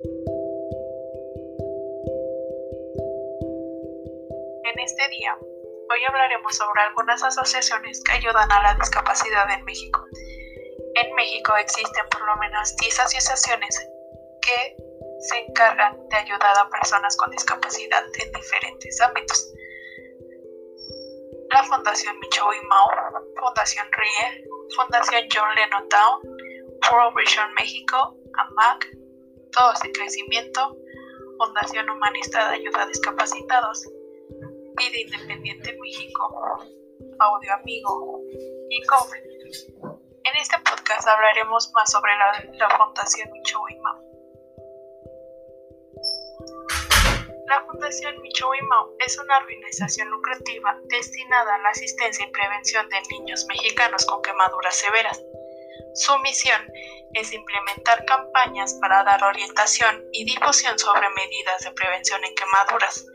En este día, hoy hablaremos sobre algunas asociaciones que ayudan a la discapacidad en México. En México existen por lo menos 10 asociaciones que se encargan de ayudar a personas con discapacidad en diferentes ámbitos. La Fundación Micho Mao, Fundación RIE, Fundación John Lennon Town, World Vision México, AMAC, Todos en Crecimiento, Fundación Humanista de Ayuda a Discapacitados, Vida Independiente México, Audio Amigo y COFE. En este podcast hablaremos más sobre la, Fundación Micho Mao. La Fundación Micho Mao es una organización lucrativa destinada a la asistencia y prevención de niños mexicanos con quemaduras severas. Su misión es implementar campañas para dar orientación y difusión sobre medidas de prevención en quemaduras.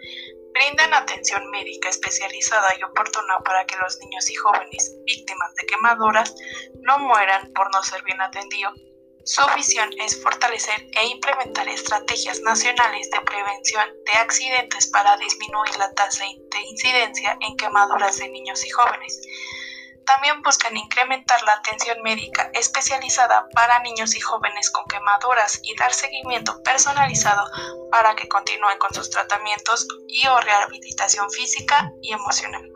Brindan atención médica especializada y oportuna para que los niños y jóvenes víctimas de quemaduras no mueran por no ser bien atendidos su visión es fortalecer e implementar estrategias nacionales de prevención de accidentes para disminuir la tasa de incidencia en quemaduras de niños y jóvenes. También buscan incrementar la atención médica especializada para niños y jóvenes con quemaduras y dar seguimiento personalizado para que continúen con sus tratamientos y o rehabilitación física y emocional.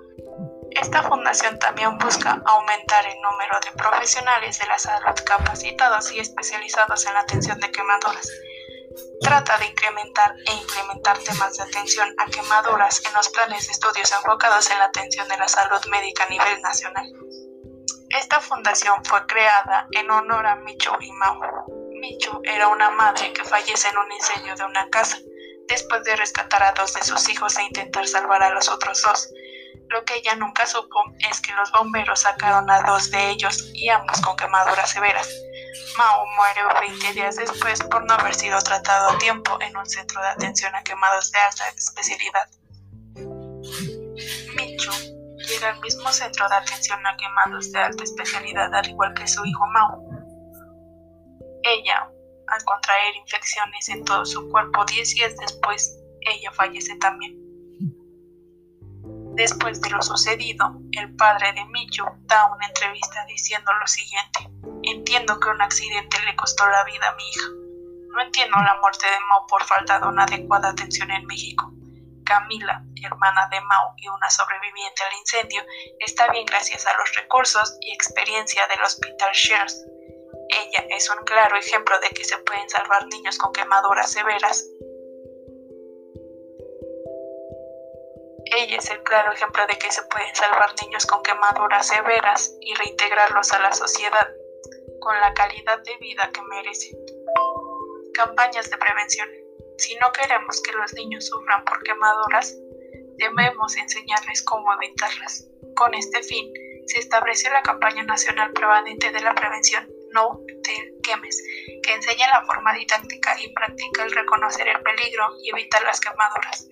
Esta fundación también busca aumentar el número de profesionales de la salud capacitados y especializados en la atención de quemaduras. Trata de incrementar e implementar temas de atención a quemaduras en los planes de estudios enfocados en la atención de la salud médica a nivel nacional. Esta fundación fue creada en honor a Micho Imao. Micho era una madre que fallece en un incendio de una casa después de rescatar a dos de sus hijos e intentar salvar a los otros dos. Lo que ella nunca supo es que los bomberos sacaron a dos de ellos y ambos con quemaduras severas. Mao muere 20 días después por no haber sido tratado a tiempo en un centro de atención a quemados de alta especialidad. Michu llega al mismo centro de atención a quemados de alta especialidad al igual que su hijo Mao. Ella, al contraer infecciones en todo su cuerpo 10 días después, ella fallece también. Después de lo sucedido, el padre de Michu da una entrevista diciendo lo siguiente. Entiendo que un accidente le costó la vida a mi hija. No entiendo la muerte de Mao por falta de una adecuada atención en México. Camila, hermana de Mao y una sobreviviente al incendio, está bien gracias a los recursos y experiencia del Hospital Shears. Ella es un claro ejemplo de que se pueden salvar niños con quemaduras severas Ella es el claro ejemplo de que se pueden salvar niños con quemaduras severas y reintegrarlos a la sociedad con la calidad de vida que merecen. Campañas de prevención. Si no queremos que los niños sufran por quemaduras, debemos enseñarles cómo evitarlas. Con este fin, se estableció la campaña nacional permanente de la prevención No Te Quemes, que enseña la forma didáctica y práctica el reconocer el peligro y evitar las quemaduras.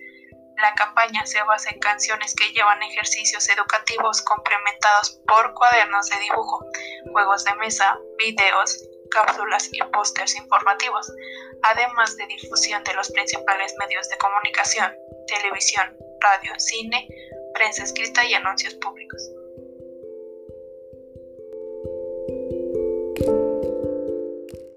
La campaña se basa en canciones que llevan ejercicios educativos complementados por cuadernos de dibujo, juegos de mesa, videos, cápsulas y pósters informativos, además de difusión de los principales medios de comunicación, televisión, radio, cine, prensa escrita y anuncios públicos.